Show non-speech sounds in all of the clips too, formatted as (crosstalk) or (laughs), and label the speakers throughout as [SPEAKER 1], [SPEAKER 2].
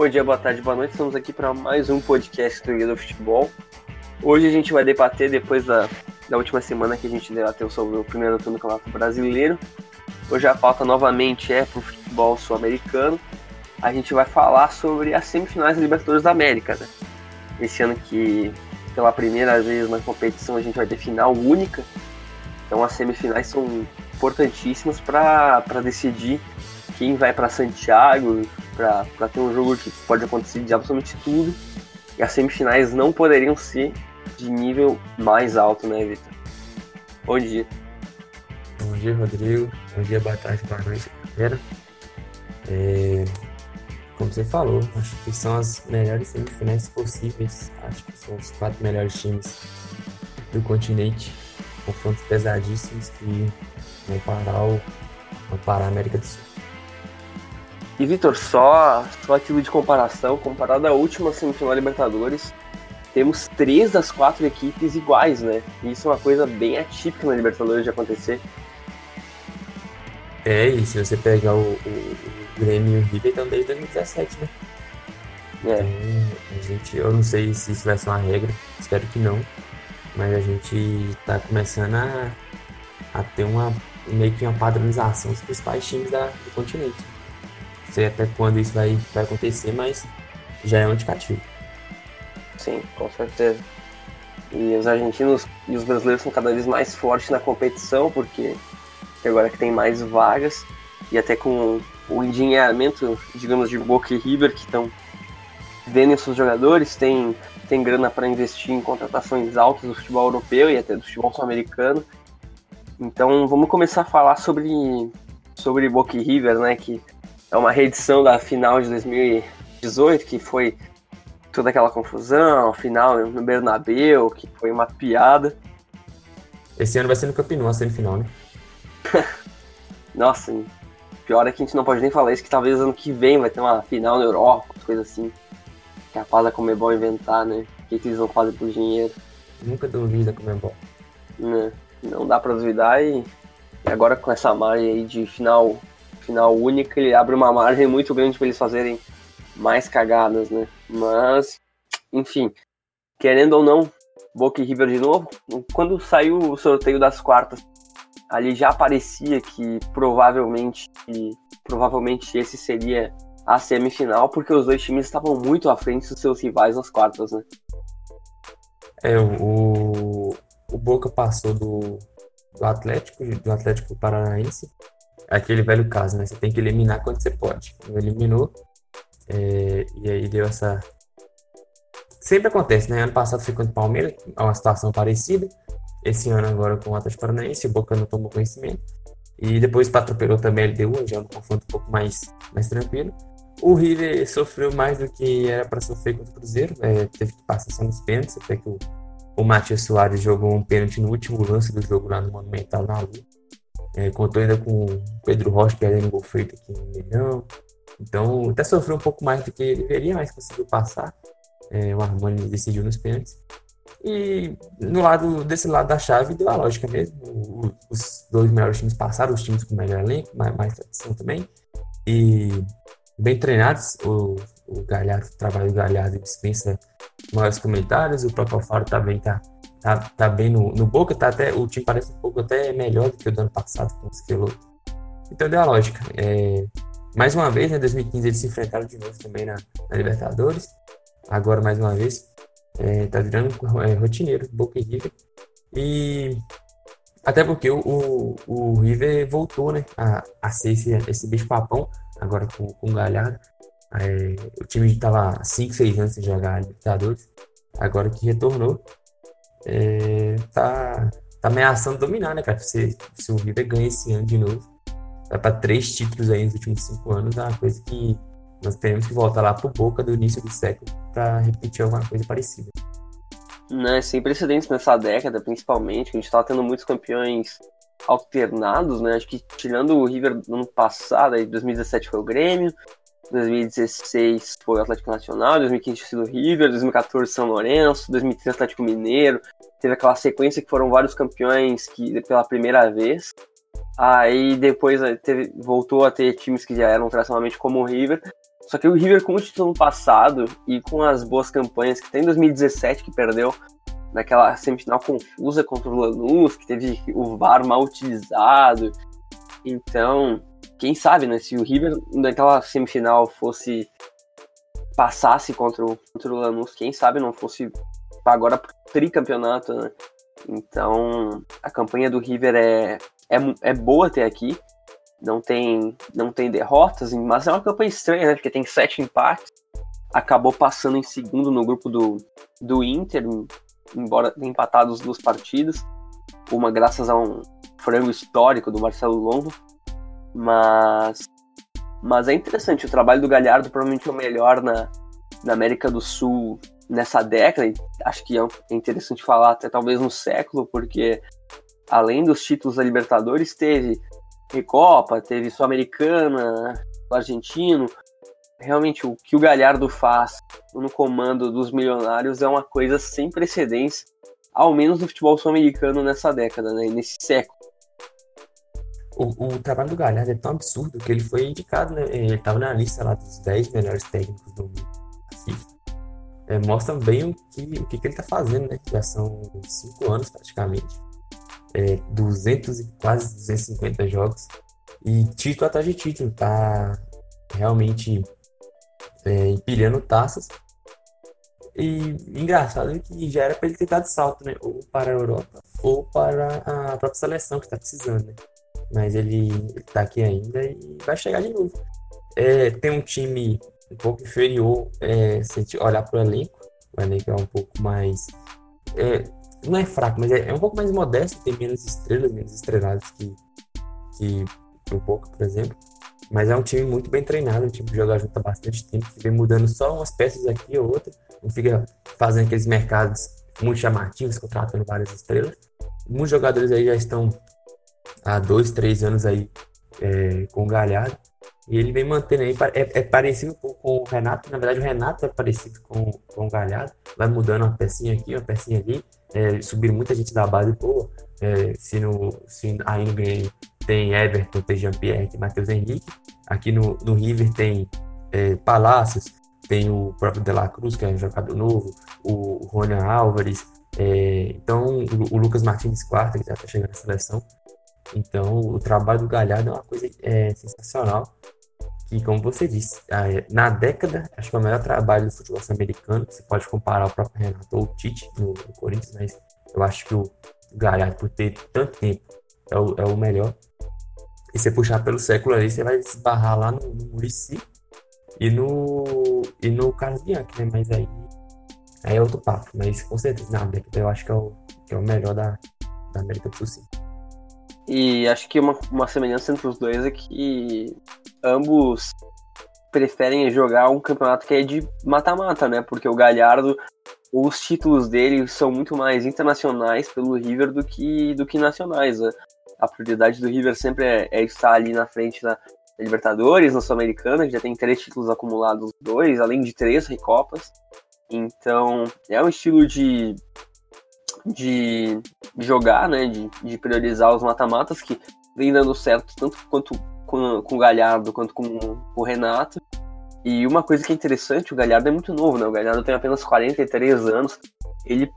[SPEAKER 1] Bom dia, boa tarde, boa noite. Estamos aqui para mais um podcast do Guia do Futebol. Hoje a gente vai debater, depois da, da última semana que a gente debateu sobre o primeiro turno do Campeonato Brasileiro. Hoje a pauta novamente é para o futebol sul-americano. A gente vai falar sobre as semifinais da Libertadores da América. Né? Esse ano que, pela primeira vez na competição, a gente vai ter final única. Então as semifinais são importantíssimas para decidir quem vai para Santiago, para ter um jogo que pode acontecer de absolutamente tudo. E as semifinais não poderiam ser de nível mais alto, né, Vitor? Bom dia.
[SPEAKER 2] Bom dia, Rodrigo. Bom dia, boa tarde, boa noite, galera. É, como você falou, acho que são as melhores semifinais possíveis. Acho que são os quatro melhores times do continente. Confrontos pesadíssimos que vão parar, o, vão parar a América do Sul.
[SPEAKER 1] E Vitor, só, só aquilo de comparação, comparado à última semifinal Libertadores, temos três das quatro equipes iguais, né? E isso é uma coisa bem atípica na Libertadores de acontecer.
[SPEAKER 2] É, e se você pegar o, o, o Grêmio e o River, estão desde 2017, né? É. Então, a gente, eu não sei se isso vai ser uma regra, espero que não. Mas a gente tá começando a, a ter uma meio que uma padronização dos principais times da, do continente. Sei até quando isso vai, vai acontecer, mas já é um indicativo.
[SPEAKER 1] Sim, com certeza. E os argentinos e os brasileiros são cada vez mais fortes na competição, porque agora que tem mais vagas, e até com o endinheiramento, digamos, de Boca e River, que estão vendendo seus jogadores, tem, tem grana para investir em contratações altas do futebol europeu e até do futebol sul-americano. Então vamos começar a falar sobre, sobre Boca e River, né? Que é uma reedição da final de 2018, que foi toda aquela confusão, final no Bernabéu, que foi uma piada.
[SPEAKER 2] Esse ano vai ser no Campeonato, a semifinal, né? (laughs)
[SPEAKER 1] Nossa, pior é que a gente não pode nem falar isso, que talvez ano que vem vai ter uma final na Europa, coisa assim. Capaz da Comebol inventar, né? O que, que eles vão fazer por dinheiro.
[SPEAKER 2] Nunca duvido da Comebol.
[SPEAKER 1] Né? Não dá pra duvidar e, e agora com essa margem aí de final final única, ele abre uma margem muito grande para eles fazerem mais cagadas, né? Mas, enfim, querendo ou não, Boca e River de novo. Quando saiu o sorteio das quartas, ali já parecia que provavelmente, que provavelmente esse seria a semifinal, porque os dois times estavam muito à frente dos seus rivais nas quartas, né?
[SPEAKER 2] É, o, o Boca passou do, do Atlético, do Atlético Paranaense aquele velho caso, né? Você tem que eliminar quando você pode. Não eliminou. É, e aí deu essa. Sempre acontece, né? Ano passado foi contra o Palmeiras, é uma situação parecida. Esse ano agora com o Atlético Paranaense, o Boca não tomou conhecimento. E depois atropelou também a LDU, já é um confronto um pouco mais, mais tranquilo. O River sofreu mais do que era para sofrer contra o Cruzeiro, é, teve que passar só nos pênaltis, até que o, o Matias Soares jogou um pênalti no último lance do jogo lá no Monumental na Lua. É, contou ainda com o Pedro Rocha perdendo gol feito aqui no Milhão. Então, até sofreu um pouco mais do que ele deveria, mas conseguiu passar. É, o Armani decidiu nos pênaltis. E no lado, desse lado da chave deu a lógica mesmo. O, os dois melhores times passaram, os times com melhor elenco, mais, mais tradição também. E bem treinados. O, o Galhardo, o trabalho do Galhardo dispensa maiores comentários. O próprio Alfaro também tá tá, tá bem no, no Boca, tá até, o time parece um pouco até melhor do que o do ano passado com o Schelotto. Então deu a lógica. É, mais uma vez, em né, 2015 eles se enfrentaram de novo também na, na Libertadores. Agora, mais uma vez, é, tá virando é, rotineiro, Boca e River. E até porque o, o, o River voltou né, a, a ser esse, esse bicho papão, agora com, com o Galhardo. É, o time estava 5, 6 anos sem jogar Libertadores. Agora que retornou, é, tá, tá ameaçando dominar, né, cara? Se, se o River ganha esse ano de novo, vai para três títulos aí nos últimos cinco anos, é uma coisa que nós teremos que voltar lá pro Boca do início do século para repetir alguma coisa parecida.
[SPEAKER 1] Né, sem precedentes nessa década, principalmente, a gente tava tendo muitos campeões alternados, né? Acho que tirando o River no ano passado, aí 2017 foi o Grêmio, 2016 foi o Atlético Nacional, 2015 tinha sido River, 2014 São Lourenço, 2013 Atlético Mineiro. Teve aquela sequência que foram vários campeões que pela primeira vez. Aí depois teve, voltou a ter times que já eram tradicionalmente como o River. Só que o River, com o título passado e com as boas campanhas que tem em 2017, que perdeu naquela semifinal confusa contra o Lanús, que teve o VAR mal utilizado. Então, quem sabe, né? Se o River naquela semifinal fosse passasse contra o, contra o Lanús, quem sabe não fosse agora tricampeonato, né? Então, a campanha do River é, é, é boa até aqui. Não tem, não tem derrotas, mas é uma campanha estranha, né? Porque tem sete empates. Acabou passando em segundo no grupo do, do Inter, embora empatados duas partidas. Uma graças a um frango histórico do Marcelo Longo. Mas, mas é interessante. O trabalho do Galhardo provavelmente é o melhor na, na América do Sul nessa década. E acho que é interessante falar até talvez no século, porque além dos títulos da Libertadores, teve Recopa, teve Sul-Americana, Argentino. Realmente, o que o Galhardo faz no comando dos milionários é uma coisa sem precedentes, ao menos no futebol sul-americano nessa década, né, nesse século.
[SPEAKER 2] O, o, trabalho do Galhardo é tão absurdo que ele foi indicado, né? Ele estava na lista lá dos 10 melhores técnicos do mundo. Assim, é, mostra bem o que, o que, que ele está fazendo, né? Já são 5 anos praticamente é, 200 e quase 250 jogos e título atrás de título, tá realmente é, empilhando taças. E engraçado é que já era para ele ter dado salto, né? Ou para a Europa, ou para a própria seleção que está precisando, né? Mas ele, está aqui ainda e vai chegar de novo. É, tem um time um pouco inferior, é, se a gente olhar para o elenco, o elenco é um pouco mais. É, não é fraco, mas é, é, um pouco mais modesto, tem menos estrelas, menos estrelados que, que o Boca, por exemplo. Mas é um time muito bem treinado, um time que joga junto há bastante tempo, que vem mudando só umas peças aqui ou outra, não fica fazendo aqueles mercados muito chamativos, contratando várias estrelas. Muitos jogadores aí já estão há dois, três anos aí é, com o Galhardo. E ele vem mantendo aí, é, é, parecido com, com, o Renato, na verdade o Renato é parecido com, com o Galhardo, vai mudando uma pecinha aqui, uma pecinha ali, é, subiram muita gente da base boa, é, se, no, se aí no Grêmio tem Everton, tem Jean-Pierre, tem Matheus Henrique, aqui no, no River tem é, Palácios, tem o próprio De La Cruz, que é um jogador novo, o, o Rony Álvares, é, então o, o, Lucas Martins Quarta, que já está chegando na seleção, então o trabalho do Galhardo é uma coisa é, sensacional, que, como você disse, na década, acho que é o melhor trabalho do futebol americano. Você pode comparar o próprio Renato ou o Tite no, no Corinthians, mas eu acho que o Galhardo, por ter tanto tempo, é o, é o melhor. E você puxar pelo século ali, você vai esbarrar lá no, no Murici e no, e no Carlos Bianchi, né? Mas aí, aí é outro papo. Mas com certeza, na década, eu acho que é o, que é o melhor da, da América do Sul, sim.
[SPEAKER 1] E acho que uma, uma semelhança entre os dois é que ambos preferem jogar um campeonato que é de mata-mata, né? Porque o Galhardo, os títulos dele são muito mais internacionais pelo River do que, do que nacionais. Né? A prioridade do River sempre é, é estar ali na frente da Libertadores, na Sul-Americana, que já tem três títulos acumulados, dois, além de três Recopas. Então, é um estilo de, de jogar, né? De, de priorizar os mata-matas que vem dando certo tanto quanto com, com o Galhardo quanto com, com o Renato. E uma coisa que é interessante, o Galhardo é muito novo, né? O Galhardo tem apenas 43 anos. Ele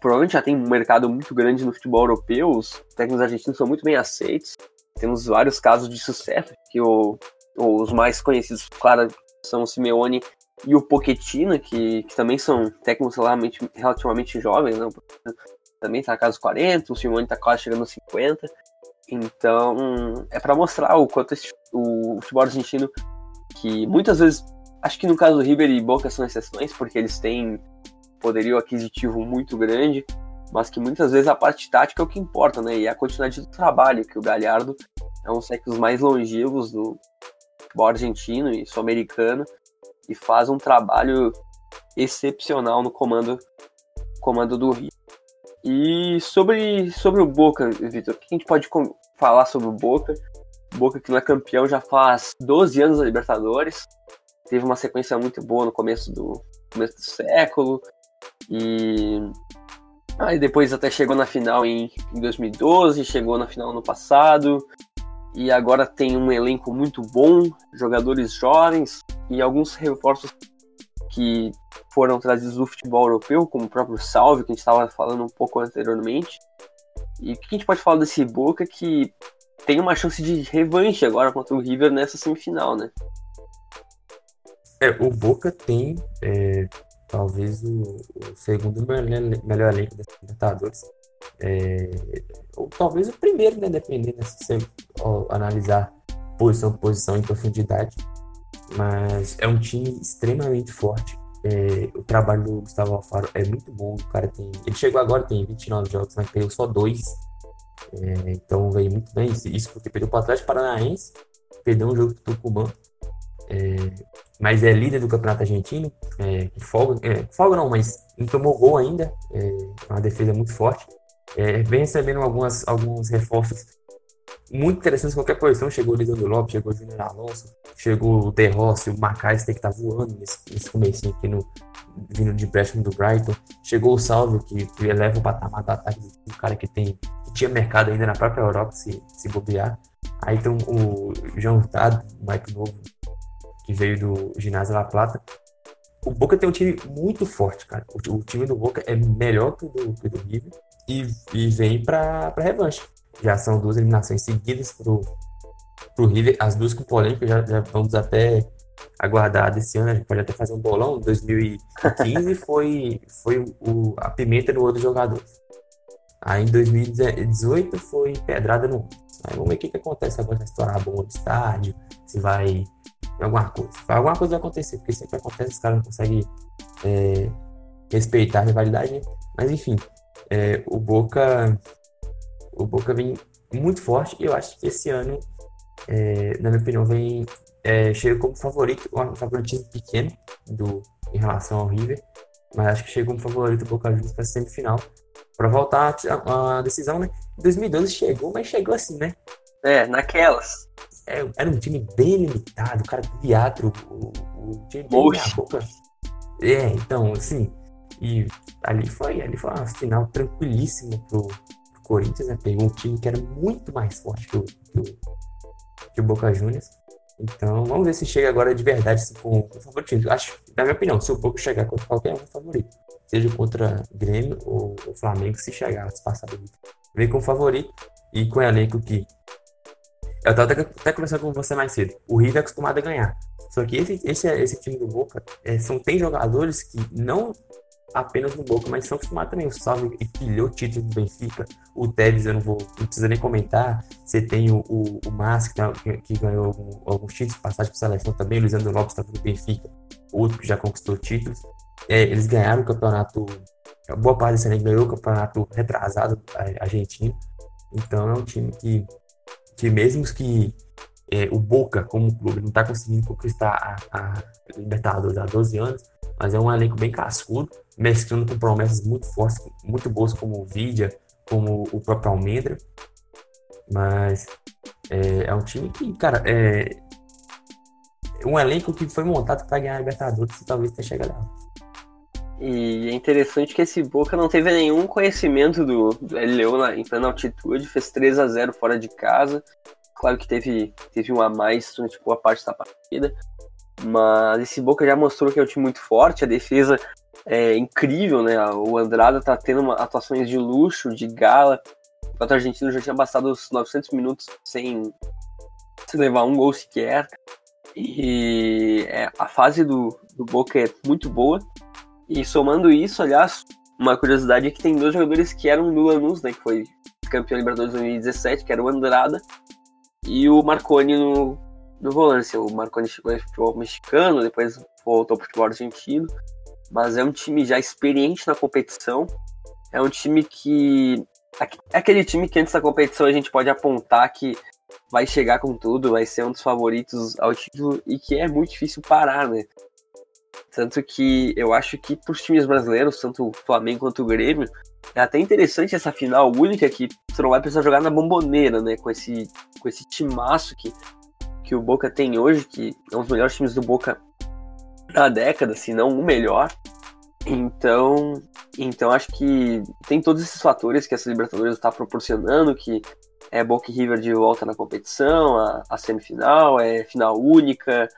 [SPEAKER 1] provavelmente já tem um mercado muito grande no futebol europeu. Os técnicos argentinos são muito bem aceitos. Temos vários casos de sucesso, que o, os mais conhecidos, claro, são o Simeone e o Pochettino, que, que também são técnicos relativamente, relativamente jovens, né? Também está na casa dos 40, o Simeone está quase chegando aos 50. Então, é para mostrar o quanto esse, o futebol argentino, que muitas vezes, acho que no caso do River e Boca são exceções, porque eles têm poderio aquisitivo muito grande, mas que muitas vezes a parte tática é o que importa, né? E a continuidade do trabalho, que o Galhardo é um dos técnicos mais longevos do futebol argentino e sul-americano, e faz um trabalho excepcional no comando, comando do Rio. E sobre, sobre o Boca, Vitor, o que a gente pode falar sobre o Boca? Boca que não é campeão já faz 12 anos da Libertadores. Teve uma sequência muito boa no começo do, começo do século. E aí depois até chegou na final em, em 2012, chegou na final no passado. E agora tem um elenco muito bom, jogadores jovens e alguns reforços que foram trazidos do futebol europeu, como o próprio Salve, que a gente estava falando um pouco anteriormente. E o que a gente pode falar desse Boca que tem uma chance de revanche agora contra o River nessa semifinal, né?
[SPEAKER 2] É, o Boca tem é, talvez o, o, segundo melhor, melhor elenco da Libertadores. É, ou talvez o primeiro, né? Dependendo se você analisar posição por posição em profundidade. Mas é um time extremamente forte. É, o trabalho do Gustavo Alfaro é muito bom. O cara tem. Ele chegou agora, tem 29 jogos, mas perdeu só dois. É, então veio muito bem. Isso porque perdeu para o Atlético Paranaense, perdeu um jogo do Tucumã. É, mas é líder do Campeonato Argentino. É, folga, é, folga não, mas não tomou gol ainda. É uma defesa muito forte. É, vem recebendo algumas, alguns reforços muito interessantes em qualquer posição. Chegou o Lisandro Lopes, chegou o Júnior Alonso, chegou o De Rossi, o Macais, que tá voando nesse, nesse comecinho aqui no, vindo de empréstimo do Brighton. Chegou o Salvio, que, que eleva o patamar do ataque do cara que tem que tinha mercado ainda na própria Europa, se, se bobear. Aí tem o João Hurtado, o Mike Novo, que veio do Ginásio La Plata. O Boca tem um time muito forte, cara. O, o time do Boca é melhor que o do, do River e, e vem para revanche. Já são duas eliminações seguidas pro, pro River, as duas com polêmica, já, já vamos até aguardar desse ano, a gente pode até fazer um bolão. 2015 (laughs) foi, foi o, a pimenta no outro jogador. Aí em 2018 foi pedrada no Aí vamos ver o que, que acontece agora, vai estourar a bomba do estádio, se vai alguma coisa. Alguma coisa vai acontecer, porque sempre acontece, os caras não conseguem é, respeitar a rivalidade, né? Mas enfim, é, o Boca o Boca vem muito forte e eu acho que esse ano, é, na minha opinião, vem é, chega como favorito, um favoritismo pequeno do, em relação ao River, mas acho que chega como favorito o Boca Juniors para a semifinal, para voltar a, a, decisão, né? Em 2012 chegou, mas chegou assim, né?
[SPEAKER 1] É, naquelas.
[SPEAKER 2] É, era um time bem limitado, o cara viado, o, o time bem boca. É, então, assim, e ali foi, ali foi uma final tranquilíssima pro, pro Corinthians, né? Pegou um time que era muito mais forte que o, que o, que o Boca Juniors. Então, vamos ver se chega agora de verdade com, com favoritismo. Acho, na minha opinião, se o Boca chegar contra qualquer um favorito, seja contra Grêmio ou o Flamengo, se chegar, se passar do Vem com favorito e com o elenco que. Eu tava até, conversando com você mais cedo. O River é acostumado a ganhar. Só que esse, esse, esse time do Boca é, são, tem jogadores que não apenas no Boca, mas são acostumados também. O Salve empilhou o título do Benfica. O Tevez, eu não vou, não precisa nem comentar. Você tem o, o, o Mas, que, tá, que, que, ganhou algum, alguns títulos, passagem por seleção também. O Luizando Lopes estava no Benfica, outro que já conquistou títulos. É, eles ganharam o campeonato, boa parte desse ano ganhou o campeonato retrasado argentino. Então é um time que, que mesmo que é, o Boca, como clube, não está conseguindo conquistar a, a Libertadores há 12 anos, mas é um elenco bem cascudo, mesclando com promessas muito fortes, muito boas, como o Vidia, como o próprio Almendra. Mas é, é um time que, cara, é um elenco que foi montado para ganhar a Libertadores e talvez tenha chegado lá.
[SPEAKER 1] E é interessante que esse Boca não teve nenhum conhecimento do, do LLO em plena altitude, fez 3 a 0 fora de casa. Claro que teve, teve um a mais durante boa parte da partida, mas esse Boca já mostrou que é um time muito forte, a defesa é incrível, né? O Andrada tá tendo uma, atuações de luxo, de gala. O Pato Argentino já tinha passado os 900 minutos sem, sem levar um gol sequer. E é, a fase do, do Boca é muito boa. E somando isso, aliás, uma curiosidade é que tem dois jogadores que eram do Lanús, né? Que foi campeão Libertadores 2017, que era o Andrada e o Marconi no, no volante. O Marconi chegou em futebol mexicano, depois voltou para o futebol argentino. Mas é um time já experiente na competição. É um time que. É aquele time que antes da competição a gente pode apontar que vai chegar com tudo, vai ser um dos favoritos ao título e que é muito difícil parar, né? Tanto que eu acho que para os times brasileiros, tanto o Flamengo quanto o Grêmio, é até interessante essa final única que você não vai precisar jogar na bomboneira, né? Com esse, com esse timaço que, que o Boca tem hoje, que é um dos melhores times do Boca da década, se não o melhor. Então, então acho que tem todos esses fatores que essa Libertadores está proporcionando, que é Boca River de volta na competição, a, a, semifinal, é final única,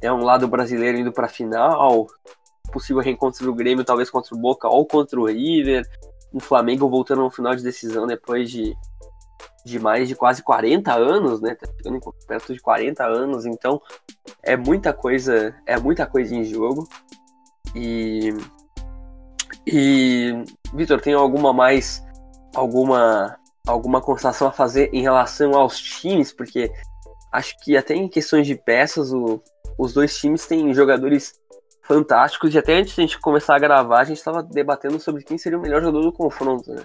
[SPEAKER 1] é um lado brasileiro indo para a final, possível reencontro do Grêmio talvez contra o Boca ou contra o River, um Flamengo voltando no final de decisão depois de, de mais de quase 40 anos, né? Tá chegando perto de 40 anos, então é muita coisa, é muita coisa em jogo. E e Vitor, tem alguma mais alguma alguma constatação a fazer em relação aos times, porque acho que até em questões de peças, o, os dois times têm jogadores fantásticos, e até antes de a gente começar a gravar, a gente estava debatendo sobre quem seria o melhor jogador do confronto, né?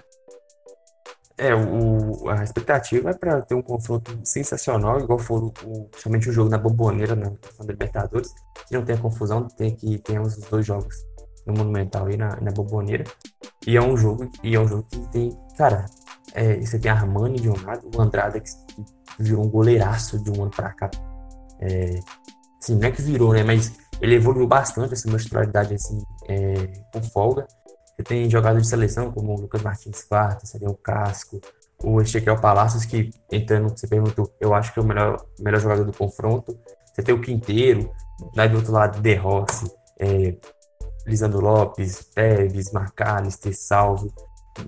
[SPEAKER 2] É, o, a expectativa é para ter um confronto sensacional, igual foi o, principalmente o jogo na Bomboneira, na, na Libertadores, que não tenha confusão, tem que tenhamos os dois jogos no Monumental e na, na Bomboneira. E é um jogo, e é um jogo que tem, cara, é, você tem Armani de um lado, o Andrada que, virou um goleiraço de um ano para cá. É, assim, não é que virou, né? Mas ele evoluiu bastante essa mostralidade assim, é, com folga. Você tem jogadores de seleção como o Lucas Martins Quarta, seria o Casco, o Ezequiel Palacios, que entrando, você perguntou, eu acho que é o melhor, melhor jogador do confronto. Você tem o Quinteiro, daí do outro lado, De Rossi, é, Lisandro Lopes, Teves, Marcales, Salvo.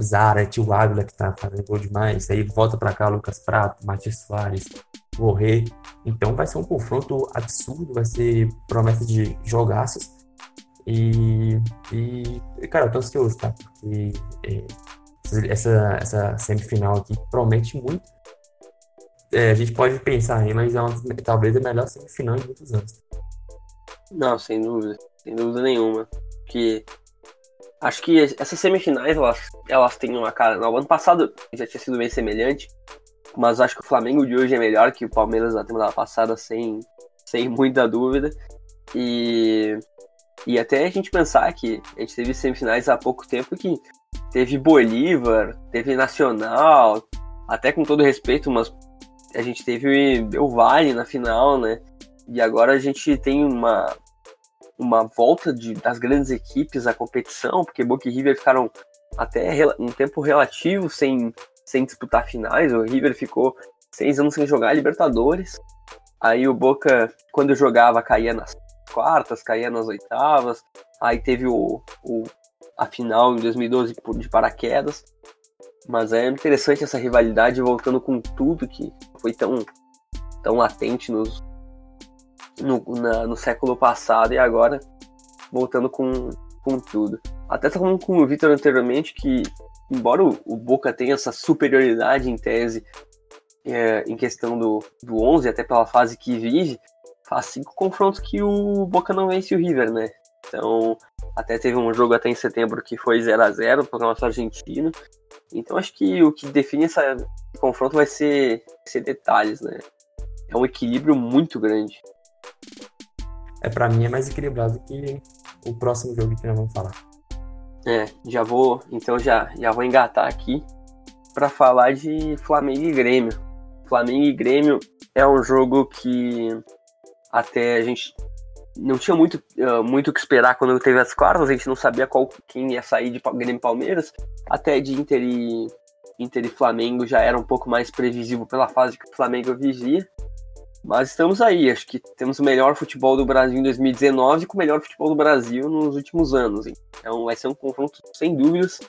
[SPEAKER 2] Zara, Tio Ávila, que tá fazendo gol demais. Aí volta para cá Lucas Prato, Matias Soares, Borré. Então vai ser um confronto absurdo, vai ser promessa de jogaços. E, e cara, eu tô ansioso, tá? Porque é, essa, essa semifinal aqui promete muito. É, a gente pode pensar aí, mas é uma, talvez a melhor semifinal em muitos anos.
[SPEAKER 1] Não, sem dúvida, sem dúvida nenhuma. Que Acho que essas semifinais, elas, elas têm uma cara. No ano passado já tinha sido bem semelhante, mas acho que o Flamengo de hoje é melhor que o Palmeiras da temporada passada, sem, sem muita dúvida. E, e até a gente pensar que a gente teve semifinais há pouco tempo que teve Bolívar, teve Nacional, até com todo respeito, mas a gente teve o Vale na final, né? E agora a gente tem uma, uma volta de, das grandes equipes à competição, porque Boca e River ficaram até um tempo relativo sem, sem disputar finais. O River ficou seis anos sem jogar Libertadores. Aí o Boca, quando jogava, caía nas quartas, caía nas oitavas. Aí teve o, o a final em 2012 de paraquedas. Mas é interessante essa rivalidade voltando com tudo que foi tão, tão latente nos, no, na, no século passado e agora voltando com, com tudo. Até falando com o Vitor anteriormente que, embora o, o, Boca tenha essa superioridade em tese é, em questão do, do 11, até pela fase que vive, faz cinco confrontos que o Boca não vence o River, né? Então, até teve um jogo até em setembro que foi 0 a 0 para o nosso argentino. Então, acho que o que define essa, esse confronto vai ser, ser detalhes, né? É um equilíbrio muito grande
[SPEAKER 2] é para mim é mais equilibrado que o próximo jogo que nós vamos falar.
[SPEAKER 1] É, já vou, então já, já vou engatar aqui para falar de Flamengo e Grêmio. Flamengo e Grêmio é um jogo que até a gente não tinha muito uh, muito o que esperar quando teve as quartas, a gente não sabia qual quem ia sair de Grêmio Palmeiras, até de Inter e, Inter e Flamengo já era um pouco mais previsível pela fase que o Flamengo vivia. Mas estamos aí, acho que temos o melhor futebol do Brasil em 2019 com o melhor futebol do Brasil nos últimos anos. Então vai ser um confronto sem dúvidas.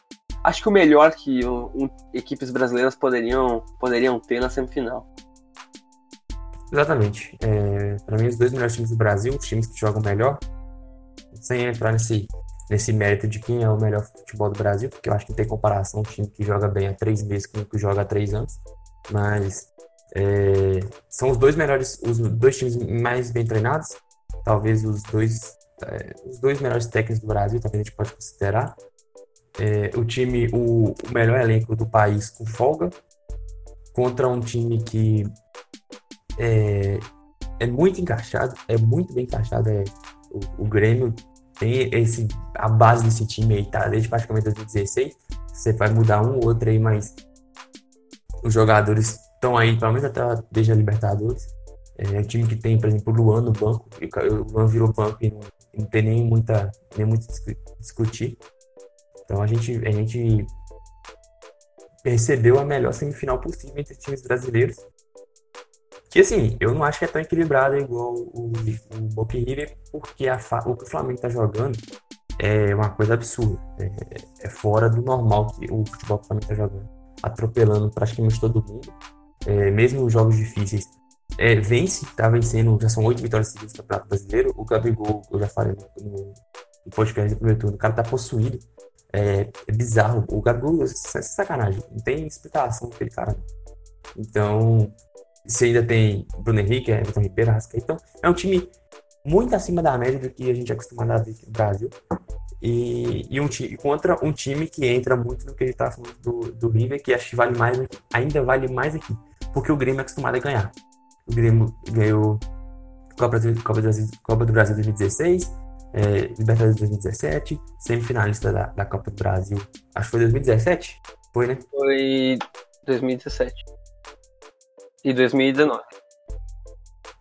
[SPEAKER 1] Acho que o melhor que um, equipes brasileiras poderiam, poderiam ter na semifinal.
[SPEAKER 2] Exatamente. É, para mim, os dois melhores times do Brasil, os times que jogam melhor, sem entrar nesse, nesse mérito de quem é o melhor futebol do Brasil, porque eu acho que não tem comparação um time que joga bem há três meses com o que joga há três anos. Mas é, são os dois melhores, os dois times mais bem treinados, talvez os dois, é, os dois melhores técnicos do Brasil, também a gente pode considerar. É, o time, o, o, melhor elenco do país com folga, contra um time que é, é muito encaixado, é muito bem encaixado. É, o, o Grêmio tem esse, a base desse time aí, tá? Desde praticamente 2016. Você vai mudar um ou outro aí, mas os jogadores estão aí, pelo menos até desde a Libertadores. É um time que tem, por exemplo, o Luan no banco. O Luan virou banco e não, não tem nem muita nem muito discutir. Então a gente, a gente recebeu a melhor semifinal possível entre times brasileiros. Que assim, eu não acho que é tão equilibrado igual o, o River, porque a, o que o Flamengo está jogando é uma coisa absurda. É, é, fora do normal que o futebol que o Flamengo está jogando. Atropelando praticamente todo mundo. É, mesmo os jogos difíceis. É, vence, tá vencendo, já são oito vitórias seguidas no Campeonato Brasileiro. O Gabigol, eu já falei no, no podcast do primeiro turno, o cara tá possuído. É, é bizarro. O Gabigol, é sacanagem. Não tem explicação aquele cara. Então, você ainda tem Bruno Henrique, Everton Ribeiro, Rascaeta. Então, é um time muito acima da média do que a gente é acostumado a ver aqui no Brasil. E, e um time, contra um time que entra muito no que a gente tá falando do, do River, que acho que vale mais aqui, ainda vale mais aqui. Porque o Grêmio é acostumado a ganhar. O Grêmio ganhou Copa, Copa, Copa do Brasil 2016, é, Libertadores 2017, semifinalista da, da Copa do Brasil. Acho que foi 2017? Foi, né?
[SPEAKER 1] Foi 2017. E 2019.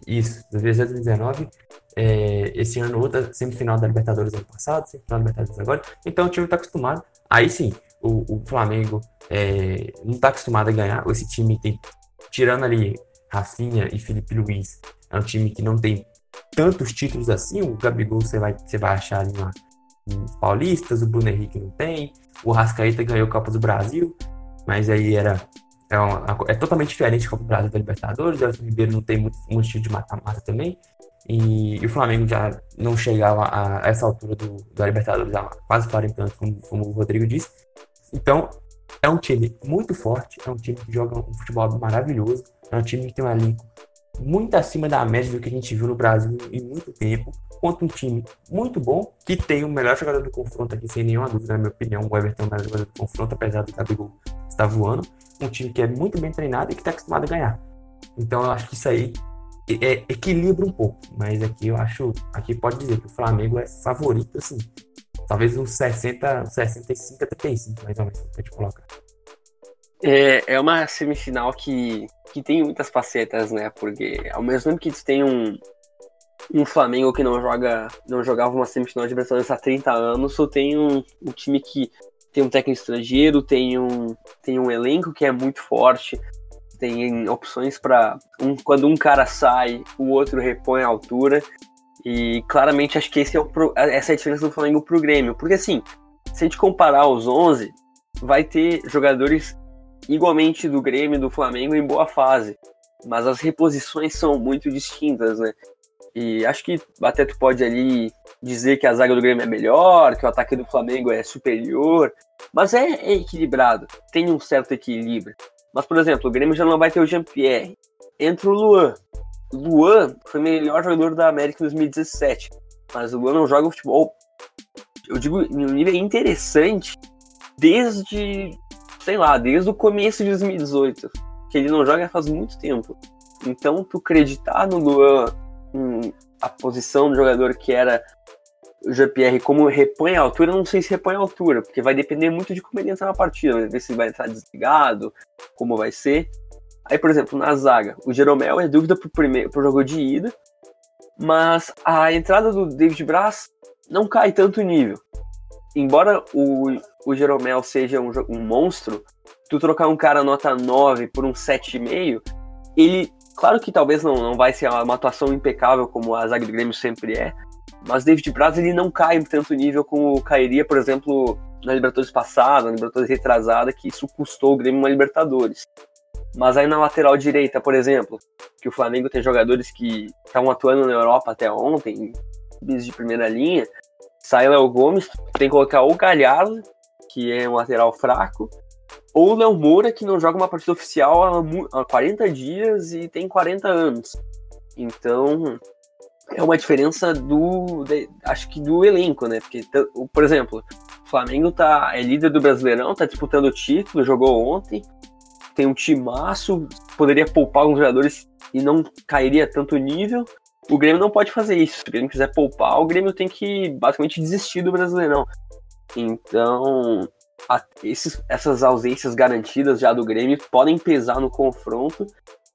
[SPEAKER 2] Isso, 2017 2019. É, esse ano outra semifinal da Libertadores ano passado, semifinal da Libertadores agora. Então o time está acostumado. Aí sim, o, o Flamengo é, não está acostumado a ganhar. Esse time tem, tirando ali Rafinha e Felipe Luiz, é um time que não tem tantos títulos assim. O Gabigol você vai, você vai achar ali uma, paulistas, o Bruno Henrique não tem. O Rascaeta ganhou a Copa do Brasil, mas aí era é, uma, é totalmente diferente do Brasil da Libertadores. O Everton Ribeiro não tem muito, muito estilo de mata-mata também. E, e, o Flamengo já não chegava a, a essa altura do, da Libertadores há quase 40 anos, como, como o Rodrigo disse. Então, é um time muito forte, é um time que joga um futebol maravilhoso, é um time que tem um elenco muito acima da média do que a gente viu no Brasil em muito tempo, contra um time muito bom, que tem o melhor jogador do confronto aqui, sem nenhuma dúvida, na minha opinião, o Everton é o melhor jogador do confronto, apesar do Gabigol estar voando um time que é muito bem treinado e que está acostumado a ganhar. Então eu acho que isso aí é, equilibra um pouco, mas aqui eu acho, aqui pode dizer que o Flamengo é favorito, assim, talvez uns 60, 65 a 35, mais ou menos, pra te colocar.
[SPEAKER 1] É, é uma semifinal que, que tem muitas facetas, né? Porque ao mesmo tempo que tu tem um, um Flamengo que não joga não jogava uma semifinal de Libertadores há 30 anos, tu tem um, um time que tem um técnico estrangeiro, tem um, tem um elenco que é muito forte, tem opções para um, quando um cara sai, o outro repõe a altura. E claramente acho que esse é o, essa é a diferença do Flamengo pro Grêmio. Porque assim, se a gente comparar os 11, vai ter jogadores igualmente do Grêmio e do Flamengo em boa fase. Mas as reposições são muito distintas, né? E acho que até tu pode ali dizer que a zaga do Grêmio é melhor, que o ataque do Flamengo é superior, mas é, é equilibrado, tem um certo equilíbrio. Mas, por exemplo, o Grêmio já não vai ter o Jean-Pierre. Entra o Luan. Luan foi o melhor jogador da América em 2017, mas o Luan não joga futebol, eu digo, em um nível interessante desde, sei lá, desde o começo de 2018, que ele não joga faz muito tempo. Então, tu acreditar no Luan a posição do jogador que era o Jean-Pierre como repõe a altura, não sei se repõe a altura, porque vai depender muito de como ele entrar na partida, ver se vai entrar desligado, como vai ser. Aí, por exemplo, na zaga, o Jeromel é dúvida pro, primeiro, pro jogo de ida, mas a entrada do David Braz não cai tanto nível. Embora o, o Jeromel seja um, um monstro, tu trocar um cara nota 9 por um 7,5, ele Claro que talvez não, não vai ser uma atuação impecável como a zaga do Grêmio sempre é, mas David Braz ele não cai em tanto nível como cairia, por exemplo, na Libertadores passada, na Libertadores retrasada, que isso custou o Grêmio uma Libertadores. Mas aí na lateral direita, por exemplo, que o Flamengo tem jogadores que estavam atuando na Europa até ontem, de primeira linha, sai Léo Gomes, tem que colocar o Galhardo, que é um lateral fraco, ou Léo Moura, que não joga uma partida oficial há, 40 dias e tem 40 anos. Então, é uma diferença do. De, acho que do elenco, né? Porque, por exemplo, o Flamengo tá, é líder do Brasileirão, tá disputando o título, jogou ontem, tem um timaço, poderia poupar alguns jogadores e não cairia tanto nível. O Grêmio não pode fazer isso. Se o Grêmio quiser poupar, o Grêmio tem que basicamente desistir do Brasileirão. Então, a, esses, essas ausências garantidas já do Grêmio podem pesar no confronto,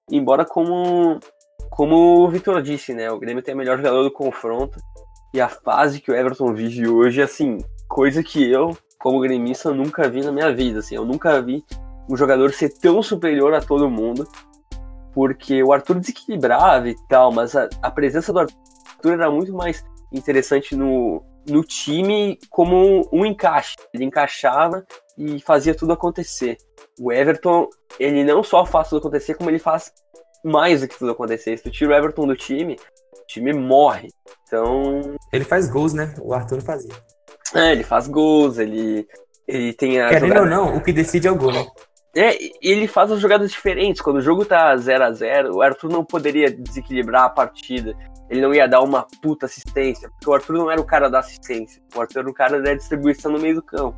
[SPEAKER 1] embora como, como o Vitor disse, né, o Grêmio tem o melhor jogador do confronto, e a fase que o Everton vive hoje, assim, coisa que eu, como gremista, nunca vi na minha vida, assim, eu nunca vi o jogador ser tão superior a todo mundo, porque o Arthur desequilibrava e tal, mas a, a presença do Arthur era muito mais interessante no, no time como um encaixe. Ele encaixava e fazia tudo acontecer. O Everton, ele não só faz tudo acontecer, como ele faz mais do que tudo acontecer. Se tu tira o Everton do time, o time morre. Então.
[SPEAKER 2] Ele faz gols, né? O Arthur fazia.
[SPEAKER 1] É, ele faz gols, ele, ele tem a.
[SPEAKER 2] Querendo jogada... ou não, o que decide é o gol, né?
[SPEAKER 1] É, ele faz as jogadas diferentes. Quando o jogo tá 0 a 0 o Arthur não poderia desequilibrar a partida. Ele não ia dar uma puta assistência, porque o Arthur não era o cara da assistência. O Arthur era o cara da distribuição no meio do campo.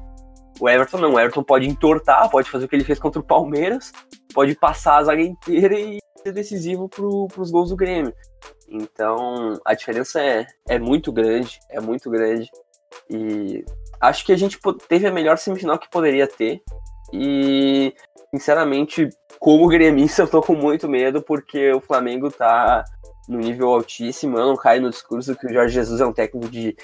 [SPEAKER 1] O Everton não. O Everton pode entortar, pode fazer o que ele fez contra o Palmeiras, pode passar a zaga inteira e ser decisivo pro, pros gols do Grêmio. Então, a diferença é, é muito grande, é muito grande. E acho que a gente teve a melhor semifinal que poderia ter. E, sinceramente, como gremista, (laughs) eu tô com muito medo, porque o Flamengo tá no nível altíssimo. Eu não caio no discurso que o Jorge Jesus é um técnico de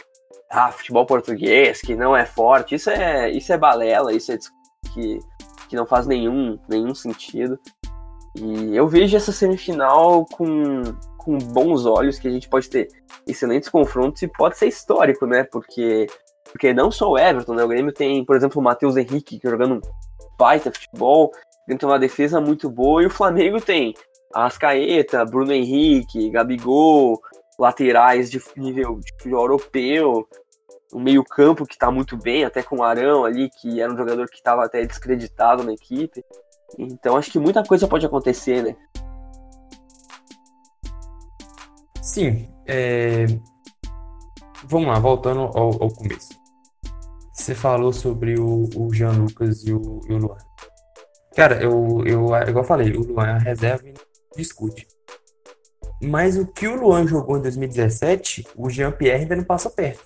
[SPEAKER 1] ah, futebol português, que não é forte. Isso é, isso é balela, isso é que, que não faz nenhum, nenhum sentido. E eu vejo essa semifinal com, com bons olhos, que a gente pode ter excelentes confrontos e pode ser histórico, né? Porque, porque não só o Everton, né? O Grêmio tem, por exemplo, o Matheus Henrique, que jogando um baita futebol, tem uma defesa muito boa, e o Flamengo tem Ascaeta, Bruno Henrique, Gabigol, laterais de nível de europeu, o meio-campo que está muito bem, até com o Arão ali, que era um jogador que estava até descreditado na equipe. Então acho que muita coisa pode acontecer, né?
[SPEAKER 2] Sim. É... Vamos lá, voltando ao, ao, começo. Você falou sobre o, o Jean Lucas e o, e o Luan. Cara, eu, eu, igual eu falei, o Luan é a reserva e discute. Mas o que o Luan jogou em 2017, o Jean-Pierre ainda não passa perto.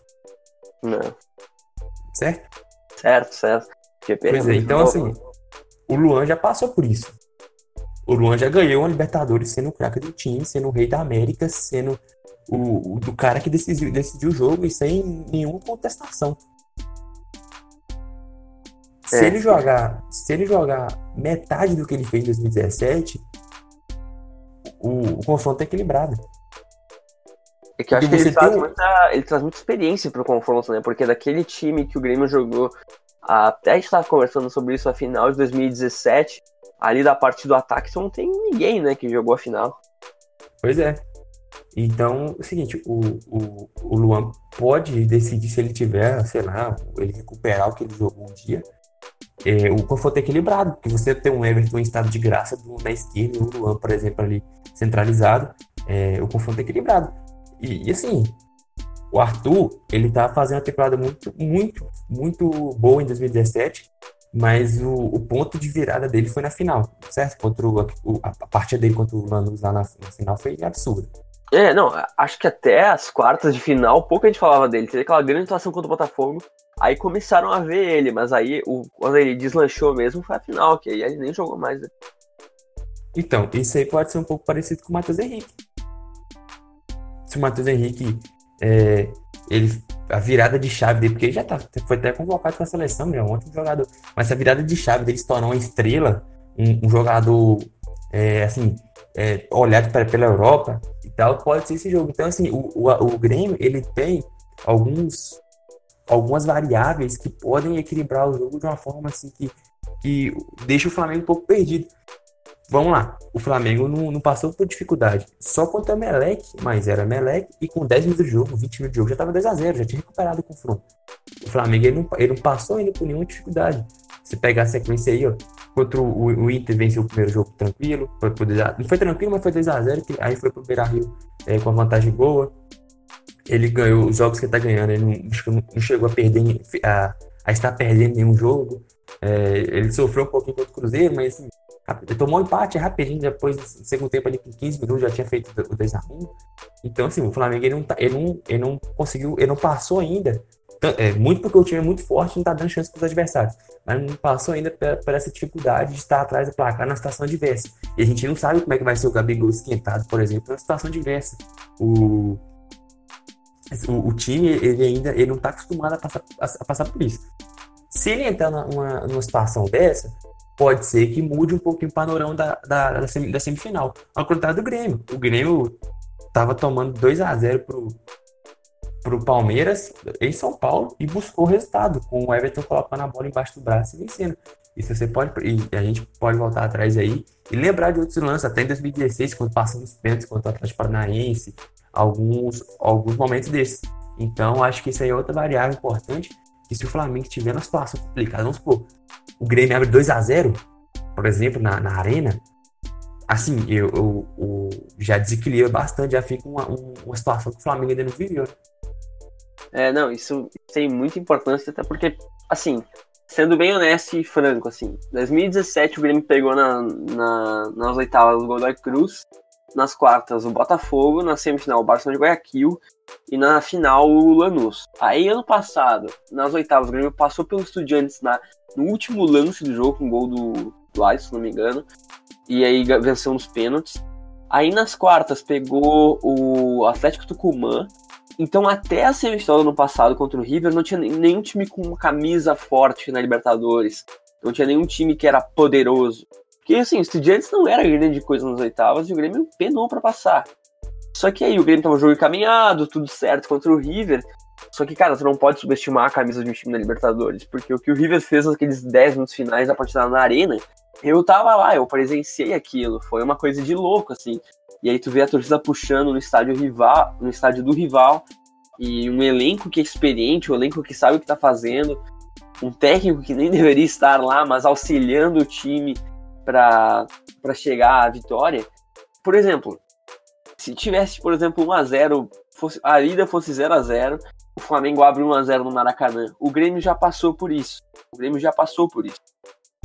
[SPEAKER 1] Não.
[SPEAKER 2] Certo?
[SPEAKER 1] Certo, certo.
[SPEAKER 2] Pois é, então assim, o Luan já passou por isso. O Luan já ganhou a Libertadores sendo o craque do time, sendo o rei da América, sendo o, o do cara que decidiu, decidiu o jogo e sem nenhuma contestação. Se é. ele jogar, se ele jogar metade do que ele fez em 2017, o, o confronto é equilibrado.
[SPEAKER 1] É que eu acho que ele traz, muita, ele traz muita experiência pro confronto, né? Porque daquele time que o Grêmio jogou, até a gente estava conversando sobre isso a final de 2017, ali da parte do ataque, não tem ninguém, né, que jogou a final.
[SPEAKER 2] Pois é. Então, é o seguinte, o, o, o Luan pode decidir se ele tiver, sei lá, ele recuperar o que ele jogou um dia. É, o confronto é equilibrado, porque você tem um Everton em estado de graça do, na esquerda e um Luan, por exemplo, ali centralizado. É, o confronto é equilibrado. E, e, assim, o Arthur, ele tá fazendo uma temporada muito, muito, muito boa em 2017, mas o, o ponto de virada dele foi na final, certo? Contra o, a, a partida dele contra o Lanús lá na, na final foi absurda.
[SPEAKER 1] É, não, acho que até as quartas de final, pouco a gente falava dele. Teve aquela grande atuação contra o Botafogo, aí começaram a ver ele, mas aí o, quando ele deslanchou mesmo foi a final, que aí ele nem jogou mais. Né?
[SPEAKER 2] Então, isso aí pode ser um pouco parecido com o Matheus Henrique se o Matheus Henrique é, ele, a virada de chave dele, porque ele já tá, foi até convocado com a seleção, né? Ontem jogador. Mas a virada de chave dele se tornar uma estrela, um, um jogador é, assim, é, olhado pra, pela Europa e tal, pode ser esse jogo. Então, assim, o, o, o Grêmio ele tem alguns algumas variáveis que podem equilibrar o jogo de uma forma assim que, que deixa o Flamengo um pouco perdido. Vamos lá, o Flamengo não, não passou por dificuldade. Só contra o Melec, mas era Melec, e com 10 minutos de jogo, 20 minutos de jogo, já estava 2x0, já tinha recuperado o confronto. O Flamengo ele não, ele não passou ainda por nenhuma dificuldade. Se pegar a sequência aí, ó, contra o, o Inter venceu o primeiro jogo tranquilo, foi não foi tranquilo, mas foi 2x0, aí foi pro Beira Rio é, com a vantagem boa. Ele ganhou os jogos que ele tá ganhando, ele não, não chegou a perder, a, a estar perdendo nenhum jogo. É, ele sofreu um pouquinho contra o Cruzeiro, mas assim, tomou um empate rapidinho, depois do segundo tempo ali com 15 minutos já tinha feito o 2x1. Então, assim, o Flamengo ele não, tá, ele não, ele não conseguiu, ele não passou ainda. É, muito porque o time é muito forte não tá dando chance para os adversários. Mas não passou ainda por essa dificuldade de estar atrás do placar na situação adversa. E a gente não sabe como é que vai ser o Gabigol esquentado, por exemplo, na situação adversa. O, o, o time, ele ainda ele não está acostumado a passar, a, a passar por isso. Se ele entrar numa, numa situação dessa, pode ser que mude um pouquinho o panorama da, da, da semifinal. Ao contrário do Grêmio. O Grêmio tava tomando 2 a 0 pro, pro Palmeiras em São Paulo e buscou o resultado, com o Everton colocando a bola embaixo do braço e vencendo. Isso você pode. E a gente pode voltar atrás aí e lembrar de outros lances, até em 2016, quando passamos pênaltis contra o Atlético Paranaense, alguns, alguns momentos desses. Então, acho que isso aí é outra variável importante. Que se o Flamengo estiver numa situação complicada, vamos supor, o Grêmio abre 2 a 0 por exemplo, na, na arena, assim, eu, eu, eu, já desequilibra bastante, já fica uma, uma situação que o Flamengo ainda não viveu. Né?
[SPEAKER 1] É, não, isso tem muita importância, até porque, assim, sendo bem honesto e franco, assim, 2017 o Grêmio pegou na, na, nas oitavas o Godoy Cruz, nas quartas o Botafogo, na semifinal o Barcelona de Guayaquil e na final o Lanús. Aí ano passado, nas oitavas, o Grêmio passou pelo Estudiantes na, no último lance do jogo, com um gol do, Alisson, se não me engano, e aí venceu nos pênaltis. Aí nas quartas pegou o Atlético Tucumã, então, até a semifinal do ano passado contra o River, não tinha nenhum time com uma camisa forte na Libertadores. Não tinha nenhum time que era poderoso. Porque, assim, o Estudiantes não era grande coisa nas oitavas e o Grêmio penou para passar. Só que aí o Grêmio tava jogo encaminhado, tudo certo contra o River. Só que, cara, você não pode subestimar a camisa de um time na Libertadores. Porque o que o River fez naqueles 10 minutos finais da partida na Arena, eu tava lá, eu presenciei aquilo. Foi uma coisa de louco, assim. E aí tu vê a torcida puxando no estádio rival, no estádio do rival, e um elenco que é experiente, um elenco que sabe o que tá fazendo, um técnico que nem (laughs) deveria estar lá, mas auxiliando o time para chegar à vitória. Por exemplo, se tivesse, por exemplo, 1 a 0, fosse, a ida fosse 0 a 0, o Flamengo abre 1 a 0 no Maracanã. O Grêmio já passou por isso. O Grêmio já passou por isso.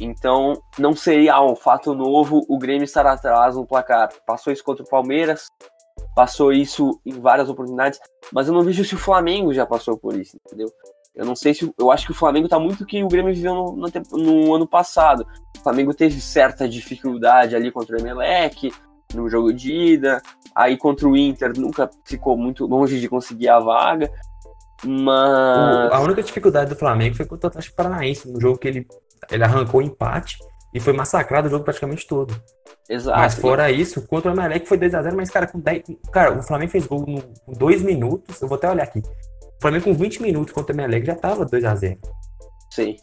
[SPEAKER 1] Então, não seria um fato novo o Grêmio estar atrás no placar. Passou isso contra o Palmeiras, passou isso em várias oportunidades, mas eu não vejo se o Flamengo já passou por isso, entendeu? Eu não sei se. Eu acho que o Flamengo tá muito que o Grêmio viveu no, no, no ano passado. O Flamengo teve certa dificuldade ali contra o Emelec, no jogo de ida. Aí contra o Inter nunca ficou muito longe de conseguir a vaga. Mas.
[SPEAKER 2] a única dificuldade do Flamengo foi contra o Atlético Paranaense, no jogo que ele ele arrancou o empate e foi massacrado o jogo praticamente todo. Exato. Mas fora isso, contra o Emelec foi 2x0, mas, cara, com 10. Cara, o Flamengo fez gol com 2 minutos. Eu vou até olhar aqui. O Flamengo com 20 minutos contra o Emelec já tava 2x0.
[SPEAKER 1] Sim.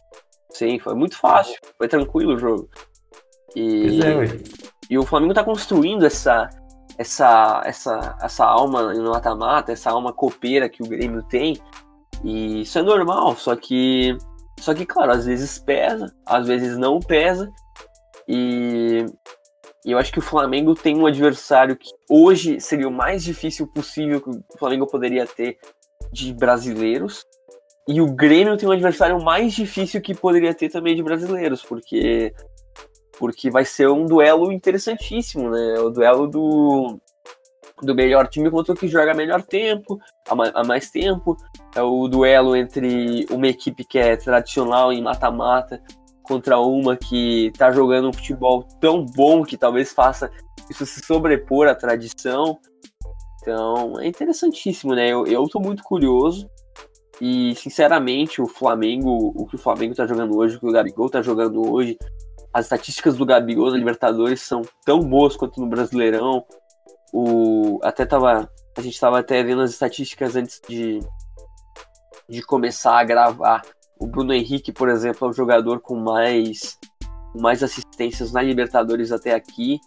[SPEAKER 1] Sim, foi muito fácil. Foi tranquilo o jogo. E, é, e o Flamengo tá construindo essa, essa, essa, essa alma no mata-mata, essa alma copeira que o Grêmio tem. E isso é normal, só que só que, claro, às vezes pesa, às vezes não pesa. E, e eu acho que o Flamengo tem um adversário que hoje seria o mais difícil possível que o Flamengo poderia ter de brasileiros. E o Grêmio tem um adversário mais difícil que poderia ter também de brasileiros, porque porque vai ser um duelo interessantíssimo, né? O duelo do, do melhor time contra o que joga melhor tempo, há mais tempo. É o duelo entre uma equipe que é tradicional em mata-mata contra uma que tá jogando um futebol tão bom que talvez faça isso se sobrepor à tradição. Então é interessantíssimo, né? Eu, eu tô muito curioso. E, sinceramente, o Flamengo, o que o Flamengo tá jogando hoje, o que o Gabigol tá jogando hoje, as estatísticas do Gabigol na Libertadores são tão boas quanto no Brasileirão. O, até tava, a gente estava até vendo as estatísticas antes de, de começar a gravar. O Bruno Henrique, por exemplo, é o jogador com mais, mais assistências na Libertadores até aqui.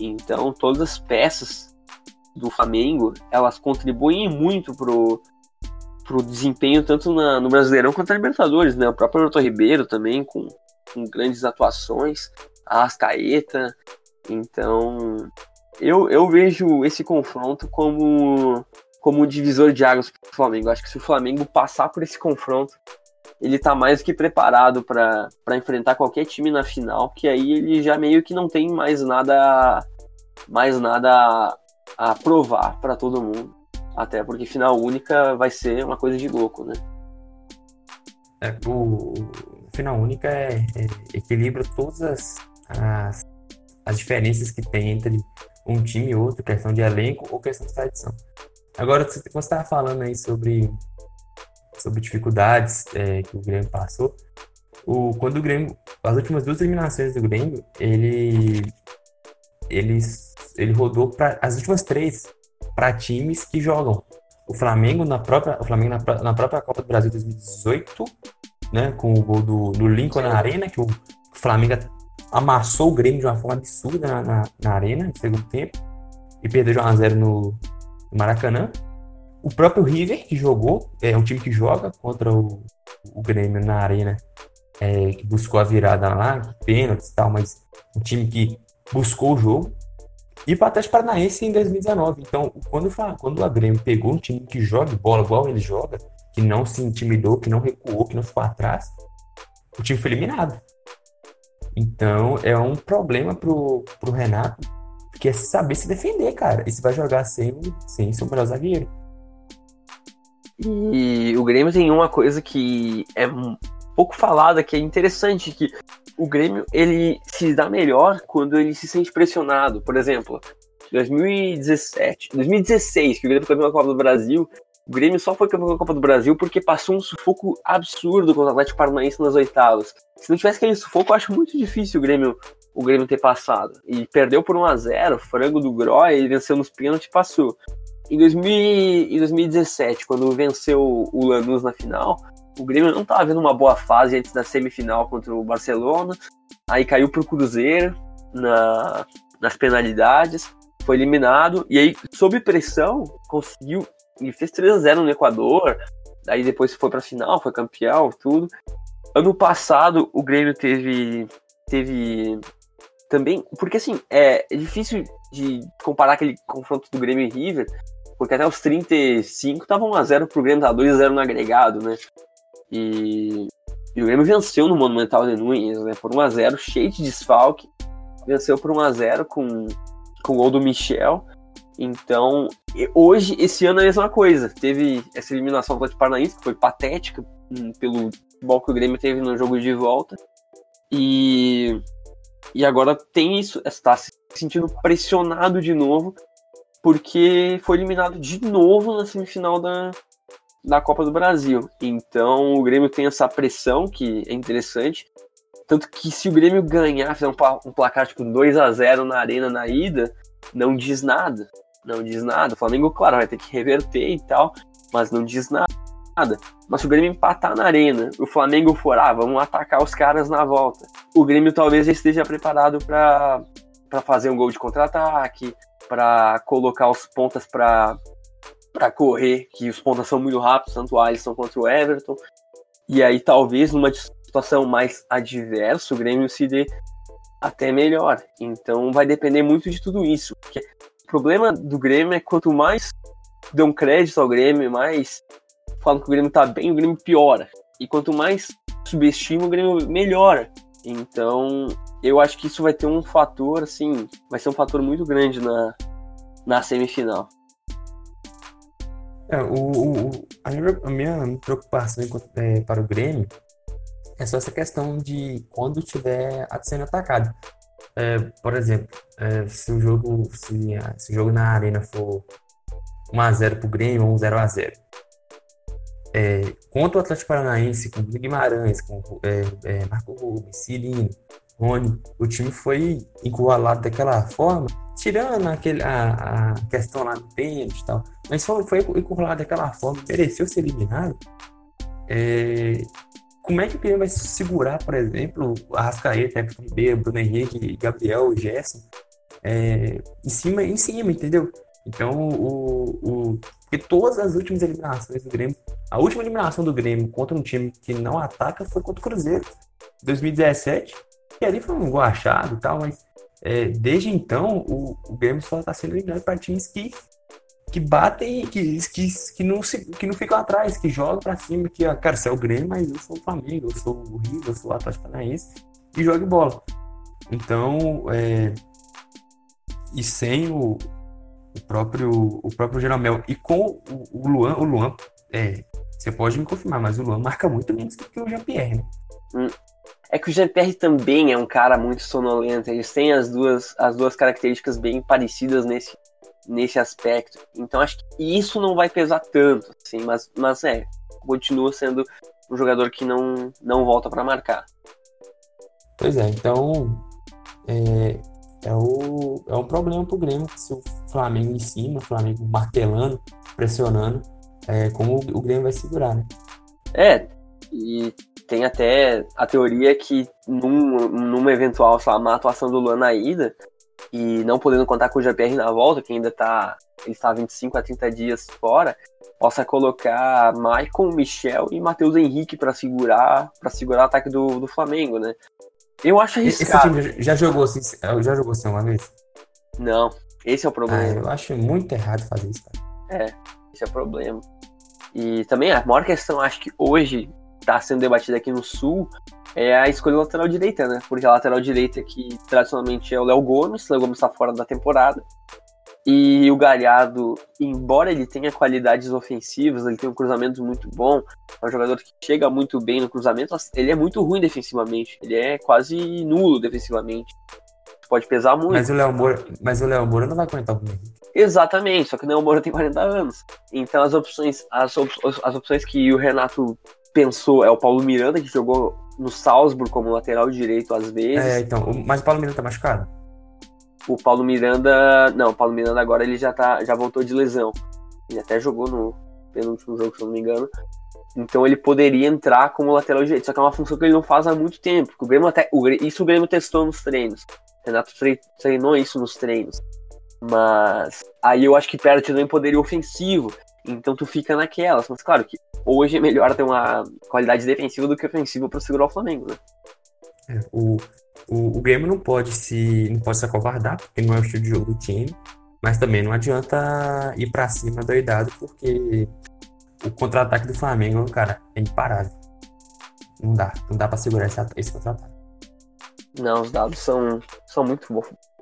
[SPEAKER 1] Então, todas as peças do Flamengo, elas contribuem muito pro, pro desempenho tanto na, no Brasileirão quanto na Libertadores, né? O próprio Roberto Ribeiro também, com, com grandes atuações, a Ascaeta. Então, eu, eu vejo esse confronto como, como divisor de águas para o Flamengo. Acho que se o Flamengo passar por esse confronto, ele está mais do que preparado para enfrentar qualquer time na final, que aí ele já meio que não tem mais nada mais nada a, provar para todo mundo. Até porque final única vai ser uma coisa de louco, né?
[SPEAKER 2] É, o final única é, é, equilibra todas as, as, as diferenças que tem entre um time e outro, questão de elenco ou questão de tradição. Agora, você estava falando aí sobre, sobre dificuldades é, que o Grêmio passou. o, quando o Grêmio, as últimas duas eliminações do Grêmio, ele, ele, ele rodou para as últimas três para times que jogam. O Flamengo na própria, o Flamengo na, na própria Copa do Brasil 2018, né, com o gol do, do Lincoln na Arena, que o, Flamengo amassou o Grêmio de uma forma absurda na, na, na Arena, no segundo tempo, e perdeu de 1x0 no, no Maracanã. O próprio River, que jogou, é um time que joga contra o, o Grêmio na Arena, é, que buscou a virada lá, pênaltis e tal, mas um time que buscou o jogo. E para Atlético Paranaense em 2019. Então, quando, quando o Grêmio pegou um time que joga bola igual ele joga, que não se intimidou, que não recuou, que não ficou atrás, o time foi eliminado. Então, é um problema pro, pro Renato, que é saber se defender, cara. E se vai jogar sem, sem seu melhor zagueiro.
[SPEAKER 1] E o Grêmio tem uma coisa que é pouco falada, que é interessante, que o Grêmio ele se dá melhor quando ele se sente pressionado. Por exemplo, 2017, 2016, que o Grêmio foi campeão da Copa do Brasil, o Grêmio só foi campeão da Copa do Brasil porque passou um sufoco absurdo contra o Atlético Paranaense nas oitavas. Se não tivesse aquele sufoco, eu acho muito difícil o Grêmio, o Grêmio ter passado. E perdeu por 1 a 0 frango do Groy, e venceu nos pênaltis e passou. Em, 2000, em 2017, quando venceu o Lanús na final, o Grêmio não estava vendo uma boa fase antes da semifinal contra o Barcelona. Aí caiu para o Cruzeiro na, nas penalidades, foi eliminado. E aí, sob pressão, conseguiu. E fez 3 a 0 no Equador. Aí depois foi para a final, foi campeão, tudo. Ano passado, o Grêmio teve. Teve. Também. Porque assim, é, é difícil de comparar aquele confronto do Grêmio e River, porque até os 35 estavam 1x0 pro Grêmio, tá 2x0 no agregado, né? E, e o Grêmio venceu no Monumental de Nunes, né? Por 1x0, cheio de desfalque. Venceu por 1x0 com, com o gol do Michel. Então, hoje, esse ano é a mesma coisa. Teve essa eliminação do Atlético Paranaense, que foi patética hum, pelo futebol que o Grêmio teve no jogo de volta. E, e agora tem isso, está se sentindo pressionado de novo porque foi eliminado de novo na semifinal da, da Copa do Brasil. Então o Grêmio tem essa pressão que é interessante. Tanto que se o Grêmio ganhar, fizer um, placar tipo 2 a 0 na arena na ida, não diz nada. Não diz nada. O Flamengo, claro, vai ter que reverter e tal, mas não diz nada. Mas se o Grêmio empatar na arena, o Flamengo for, ah, vamos atacar os caras na volta. O Grêmio talvez já esteja preparado para fazer um gol de contra-ataque, para colocar os pontas para para correr, que os pontas são muito rápidos, tanto o Alisson quanto o Everton. E aí talvez numa situação mais adversa o Grêmio se dê até melhor. Então vai depender muito de tudo isso. Porque o problema do Grêmio é quanto mais dão crédito ao Grêmio, mais falam que o Grêmio tá bem, o Grêmio piora. E quanto mais subestima, o Grêmio melhora. Então, eu acho que isso vai ter um fator, assim, vai ser um fator muito grande na, na semifinal.
[SPEAKER 2] É, o, o a, minha, a, minha, preocupação é, para o Grêmio é só essa questão de quando estiver sendo atacado. É, por exemplo, é, se o jogo se, se, o jogo na arena for 1x0 para o Grêmio ou 0x0, é, contra o Atlético Paranaense, com o Guimarães, com é, é, Marco Rubens, Cirino, Rony, o time foi encurralado daquela forma, tirando aquele, a, a questão lá do pênalti e tal, mas foi, foi encurralado daquela forma, mereceu ser eliminado. É, como é que o Grêmio vai segurar, por exemplo, a Rascaeta, Everton Ribeiro, Bruno Henrique, Gabriel, Gerson, é, em cima, em cima, entendeu? Então, o, o, porque todas as últimas eliminações do Grêmio, a última eliminação do Grêmio contra um time que não ataca foi contra o Cruzeiro, 2017, e ali foi um gol achado e tal, mas é, desde então o, o Grêmio só está sendo eliminado para times que, que batem, que, que, que, não se, que não ficam atrás, que jogam para cima, que, cara, você é o Grêmio, mas eu sou o Flamengo, eu sou o Rio, eu sou o Atlético Paranaense, e joga bola. Então, é, e sem o, o próprio o próprio Jeromel e com o, o Luan, o Luan, é, você pode me confirmar, mas o Luan marca muito menos que o Jean-Pierre, né?
[SPEAKER 1] Hum. É que o Jean-Pierre também é um cara muito sonolento, eles têm as duas, as duas características bem parecidas nesse, nesse aspecto. Então acho que isso não vai pesar tanto, assim, mas, mas é, continua sendo um jogador que não, não volta para marcar.
[SPEAKER 2] Pois é, então é, é, o, é um problema pro Grêmio se o Flamengo em cima, o Flamengo martelando, pressionando, é, como o, o Grêmio vai segurar, né?
[SPEAKER 1] É, e tem até a teoria que num, numa eventual, sei lá, uma atuação do Luan na ida, e não podendo contar com o JPR na volta, que ainda tá. Ele está 25 a 30 dias fora, possa colocar Maicon, Michel e Matheus Henrique para segurar para segurar o ataque do, do Flamengo, né? Eu acho arriscado.
[SPEAKER 2] Esse time já jogou assim, já jogou assim uma vez?
[SPEAKER 1] Não, esse é o problema. Ah,
[SPEAKER 2] eu acho muito errado fazer isso,
[SPEAKER 1] cara. É, esse é o problema. E também a maior questão, acho que hoje está sendo debatida aqui no Sul, é a escolha do lateral direita, né? Porque a lateral direita que tradicionalmente é o Léo Gomes, o Léo Gomes está fora da temporada. E o Galhardo, embora ele tenha qualidades ofensivas, ele tem um cruzamento muito bom, é um jogador que chega muito bem no cruzamento, ele é muito ruim defensivamente, ele é quase nulo defensivamente. Pode pesar muito.
[SPEAKER 2] Mas o Léo Moura, mas o Léo Moura não vai aguentar o
[SPEAKER 1] Exatamente, só que o Léo Moura tem 40 anos. Então as opções, as, op as opções que o Renato pensou é o Paulo Miranda, que jogou no Salzburg como lateral direito às vezes.
[SPEAKER 2] É, então, mas o Paulo Miranda tá machucado?
[SPEAKER 1] O Paulo Miranda. Não, o Paulo Miranda agora ele já, tá, já voltou de lesão. Ele até jogou no penúltimo jogo, se eu não me engano. Então ele poderia entrar como lateral direito. Só que é uma função que ele não faz há muito tempo. O Grêmio até, o, isso o Grêmio testou nos treinos. O Renato treinou isso nos treinos. Mas aí eu acho que perde também poderio ofensivo. Então tu fica naquelas. Mas claro que hoje é melhor ter uma qualidade defensiva do que ofensiva para segurar o Flamengo, né?
[SPEAKER 2] É, o, o, o Grêmio não pode se não pode se acovardar, porque não é o estilo de jogo do time, mas também não adianta ir para cima doidado, porque o contra-ataque do Flamengo, cara, é imparável. Não dá, não dá para segurar esse, esse contra-ataque.
[SPEAKER 1] Não, os dados são, são muito,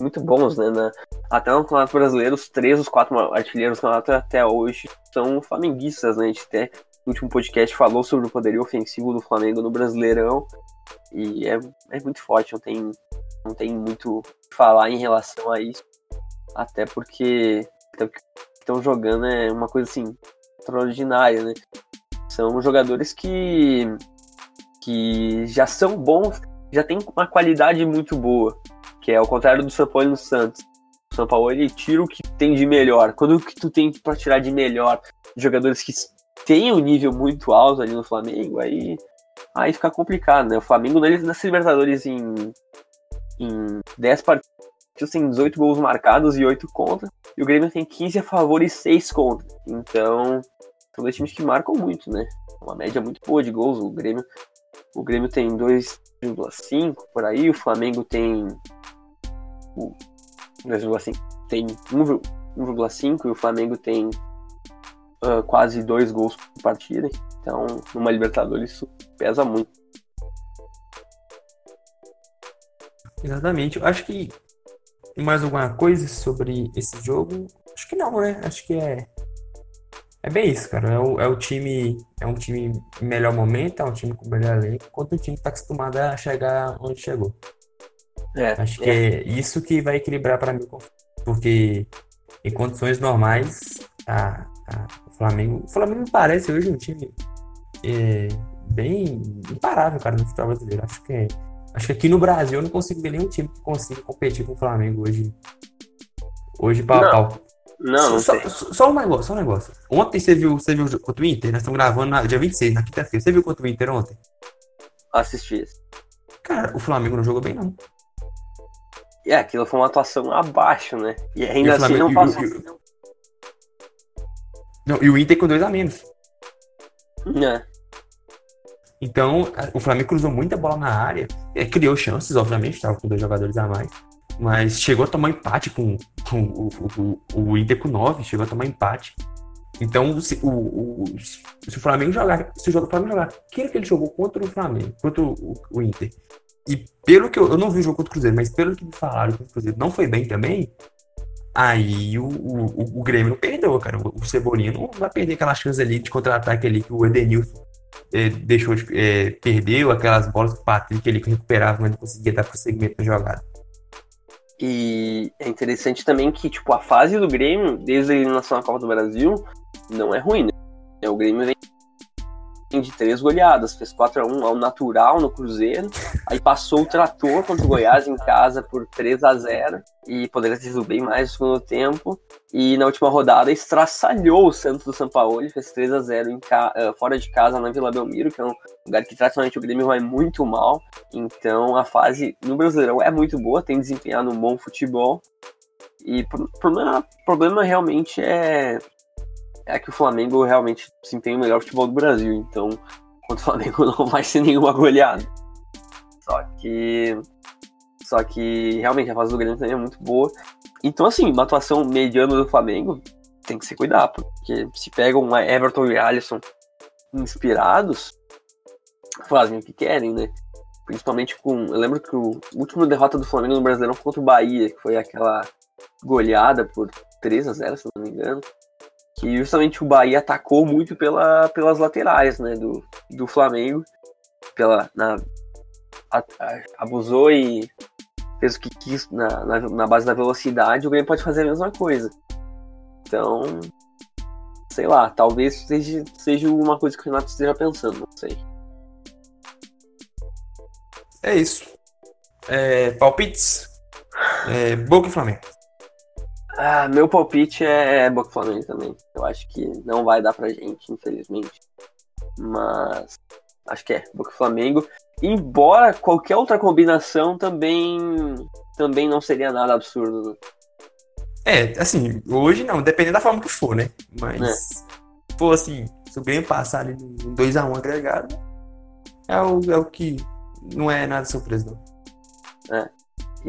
[SPEAKER 1] muito bons, né? Na, até no Campeonato Brasileiro, os três, os quatro artilheiros do até hoje são flamenguistas, né? A gente até no último podcast falou sobre o poderio ofensivo do Flamengo no Brasileirão. E é, é muito forte, não tem, não tem muito o que falar em relação a isso. Até porque estão jogando é uma coisa assim, extraordinária, né? São jogadores que, que já são bons, já tem uma qualidade muito boa. Que é ao contrário do São Paulo e do Santos. O São Paulo ele tira o que tem de melhor. Quando o que tu tem para tirar de melhor, jogadores que têm um nível muito alto ali no Flamengo, aí aí fica complicado, né? O Flamengo nas Libertadores em, em 10 partidas tem 18 gols marcados e 8 contra, e o Grêmio tem 15 a favor e 6 contra. Então, são dois times que marcam muito, né? Uma média muito boa de gols. O Grêmio, o Grêmio tem 2,5 por aí, o Flamengo tem 2,5 tem 1,5 e o Flamengo tem uh, quase 2 gols por partida. Então, numa Libertadores isso pesa muito.
[SPEAKER 2] Exatamente. Eu acho que mais alguma coisa sobre esse jogo? Acho que não, né? Acho que é é bem isso, cara. É o, é o time é um time melhor momento, é um time com melhor elenco, enquanto o time está acostumado a chegar onde chegou. É, Acho que é. é isso que vai equilibrar para mim, porque em condições normais, a, a, o Flamengo, o Flamengo me parece hoje um time é, bem imparável, cara, no futebol brasileiro. Acho que, é, acho que aqui no Brasil eu não consigo ver nenhum time que consiga competir com o Flamengo hoje. Hoje, pau
[SPEAKER 1] não.
[SPEAKER 2] pau.
[SPEAKER 1] Não, não
[SPEAKER 2] só, só, só, um negócio, só um negócio. Ontem você viu, você viu contra o Inter? Nós estamos gravando na dia 26, na quinta-feira. Você viu contra o Inter ontem?
[SPEAKER 1] Assisti.
[SPEAKER 2] Cara, o Flamengo não jogou bem, não.
[SPEAKER 1] É, aquilo foi uma atuação abaixo, né? E ainda e assim Flamengo, não passou. E,
[SPEAKER 2] não, e o Inter com dois a menos.
[SPEAKER 1] É.
[SPEAKER 2] Então, o Flamengo cruzou muita bola na área, é, criou chances, obviamente, estava com dois jogadores a mais, mas chegou a tomar empate com, com o, o, o Inter com nove, chegou a tomar empate. Então, se o, o, se o Flamengo jogar, se o Flamengo jogar aquilo que ele jogou contra o Flamengo, contra o, o Inter, e pelo que eu, eu não vi o jogo contra o Cruzeiro, mas pelo que me falaram que o Cruzeiro não foi bem também, aí o, o, o Grêmio não perdeu, cara. O, Cebolinha não vai perder aquela chance ali de contra-ataque ali que o Edenilson é, deixou de, é, perdeu aquelas bolas que o Patrick ele recuperava, mas não conseguia dar prosseguimento na jogada.
[SPEAKER 1] E é interessante também que, tipo, a fase do Grêmio, desde a eliminação da Copa do Brasil, não é ruim, né? O Grêmio vem de três goleadas. Fez 4 a 1 ao natural no Cruzeiro. Aí passou o trator contra o Goiás em casa por 3 a 0 E poderia ter sido bem mais no segundo tempo. E na última rodada estraçalhou o Santos do São Paulo. Fez 3 a 0 em ca... Eh, fora de casa na Vila Belmiro, que é um lugar que tradicionalmente o Grêmio vai muito mal. Então a fase no Brasileirão é muito boa, tem desempenhado um bom futebol. E o problema, problema realmente é é que o Flamengo realmente desempenha o melhor futebol do Brasil, então contra o Flamengo (laughs) não vai ser nenhuma goleada. Só que. Só que realmente a fase do Grêmio também é muito boa. Então, assim, uma atuação mediana do Flamengo tem que se cuidar, porque se pegam uma Everton e Alisson inspirados, fazem o que querem, né? Principalmente com. Eu lembro que o último derrota do Flamengo no Brasileirão foi contra o Bahia, que foi aquela goleada por 3 a 0 se não me engano que justamente o Bahia atacou muito pela, pelas laterais né, do, do Flamengo. Pela, na, a, a, abusou e fez o que quis na, na, na, base da velocidade, o Grêmio pode fazer a mesma coisa. Então, sei lá, talvez seja, seja uma coisa que o Renato esteja pensando, não sei.
[SPEAKER 2] É isso. É, palpites? É, Boca e Flamengo.
[SPEAKER 1] Ah, meu palpite é, é Boca Flamengo também. Eu acho que não vai dar pra gente, infelizmente. Mas acho que é Boca Flamengo. Embora qualquer outra combinação também também não seria nada absurdo. Né?
[SPEAKER 2] É, assim, hoje não, dependendo da forma que for, né? Mas, é. pô, assim, se o Grêmio passar ali no 2x1 agregado, é o, é o que não é nada surpresa,
[SPEAKER 1] não. É.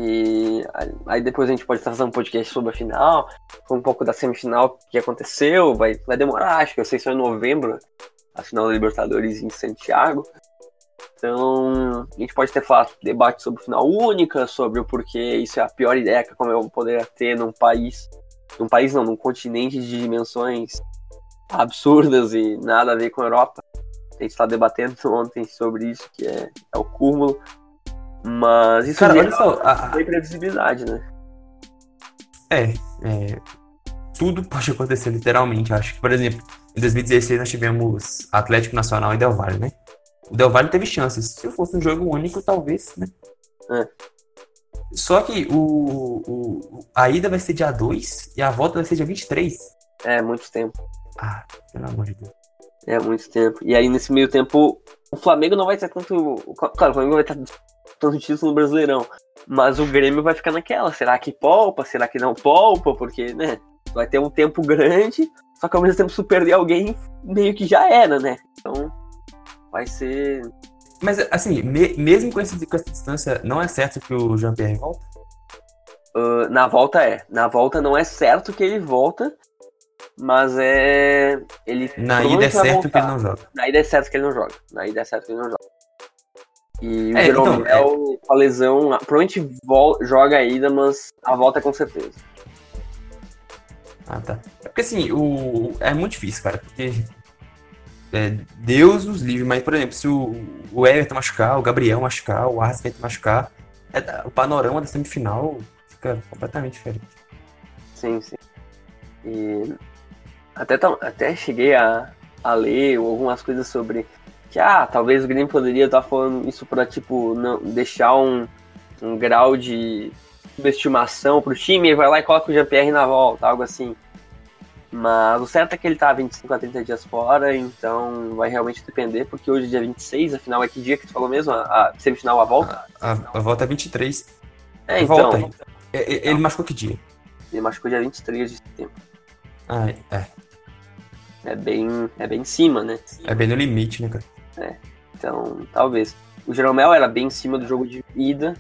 [SPEAKER 1] E aí depois a gente pode fazer um podcast sobre a final, um pouco da semifinal que aconteceu, vai, vai demorar, acho que eu sei só em novembro, a final da Libertadores em Santiago. Então, a gente pode ter falado debate sobre final única, sobre o porquê isso é a pior ideia que como eu poderia ter num país, num país não, num continente de dimensões absurdas e nada a ver com a Europa. A gente está debatendo (laughs) ontem sobre isso, que é, é o cúmulo. Mas isso Cara, olha só, a... tem previsibilidade, né?
[SPEAKER 2] É, é, tudo pode acontecer literalmente. Acho que, por exemplo, em 2016 nós tivemos Atlético Nacional e Del Valle, né? O Del Valle teve chances. Se fosse um jogo único, talvez, né? É. Só que o, o, a ida vai ser dia 2 e a volta vai ser dia 23.
[SPEAKER 1] É, muito tempo.
[SPEAKER 2] Ah, pelo amor de Deus.
[SPEAKER 1] É, muito tempo. E aí, nesse meio tempo, o Flamengo não vai ter tanto. Claro, o Flamengo vai estar tanto título no Brasileirão. Mas o Grêmio vai ficar naquela. Será que poupa? Será que não poupa? Porque, né? Vai ter um tempo grande, só que ao mesmo tempo se perder alguém, meio que já era, né? Então, vai ser.
[SPEAKER 2] Mas, assim, me, mesmo com, esse, com essa distância, não é certo que o Jean-Pierre volta?
[SPEAKER 1] Uh, na volta é. Na volta não é certo que ele volta, mas é. Ele
[SPEAKER 2] Na ida é certo voltar. que ele não joga.
[SPEAKER 1] Na ida é certo que ele não joga. Na ida é certo que ele não joga. E é, o Jeromel, então, é... com a lesão, provavelmente joga a ida, mas a volta é com certeza.
[SPEAKER 2] Ah, tá. É porque assim, o... é muito difícil, cara, porque é, Deus nos livre, mas, por exemplo, se o, o Everton machucar, o Gabriel machucar, o Arrascaeta machucar, é, o panorama da semifinal fica completamente diferente.
[SPEAKER 1] Sim, sim. E até, até cheguei a, a ler algumas coisas sobre que ah, talvez o Grêmio poderia estar falando isso para tipo não deixar um, um grau de subestimação pro time e vai lá e coloca o Jean-Pierre na volta, algo assim. Mas o certo é que ele tá 25 a 30 dias fora, então vai realmente depender, porque hoje é dia 26, afinal é que dia que tu falou mesmo? A, a semifinal, a volta?
[SPEAKER 2] A, a, a volta é 23.
[SPEAKER 1] É, então. Volta.
[SPEAKER 2] Então. Ele machucou que dia?
[SPEAKER 1] Ele machucou dia 23 de setembro.
[SPEAKER 2] Ah, é.
[SPEAKER 1] É bem, é bem em cima, né?
[SPEAKER 2] É bem no limite, né, cara?
[SPEAKER 1] É, então, talvez. O Jeromel era bem em cima do jogo de ida,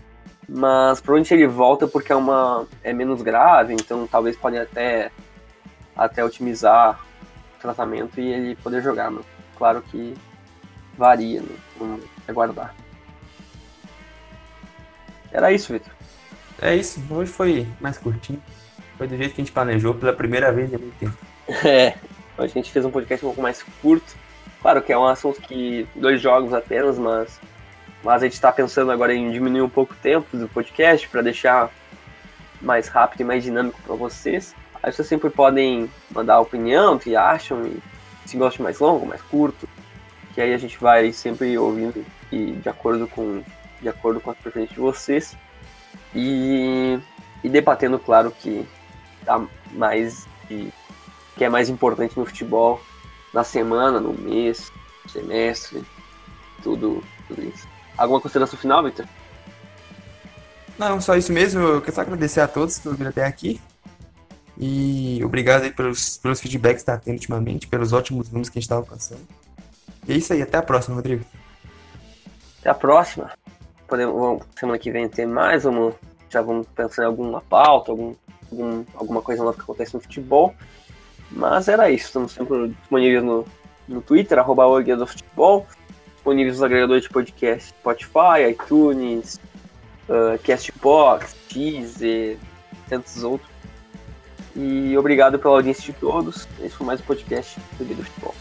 [SPEAKER 1] mas provavelmente ele volta porque é uma é menos grave, então talvez pode até até otimizar o tratamento e ele poder jogar, mas claro que varia, né? Vamos aguardar. Era isso, Vitor.
[SPEAKER 2] É isso, hoje foi mais curtinho. Foi do jeito que a gente planejou pela primeira vez em muito tempo. (laughs)
[SPEAKER 1] É, hoje a gente fez um podcast um pouco mais curto. Claro que é um assunto que. dois jogos apenas, mas. Mas a gente está pensando agora em diminuir um pouco o tempo do podcast para deixar mais rápido e mais dinâmico para vocês. Aí vocês sempre podem mandar a opinião, o que acham, e se gostam mais longo, mais curto. que aí a gente vai sempre ouvindo e de acordo com de acordo com as preferências de vocês e, e debatendo, claro, que tá mais de, que é mais importante no futebol na semana, no mês, no semestre, tudo, tudo isso. Alguma consideração final, Victor?
[SPEAKER 2] Não, só isso mesmo. Eu quero só agradecer a todos que ouviram até aqui. E obrigado aí pelos, pelos feedbacks que está tendo ultimamente, pelos ótimos números que a gente está alcançando. E é isso aí, até a próxima, Rodrigo.
[SPEAKER 1] Até a próxima. Podemos, semana que vem ter mais, vamos, já vamos pensar em alguma pauta, algum, algum, alguma coisa nova que acontece no futebol. Mas era isso, estamos sempre disponíveis no, no Twitter, arroba do Futebol, disponíveis nos agregadores de podcast Spotify, iTunes, uh, Castbox, Teaser, tantos outros. E obrigado pela audiência de todos. Esse foi mais um podcast do Guia do Futebol.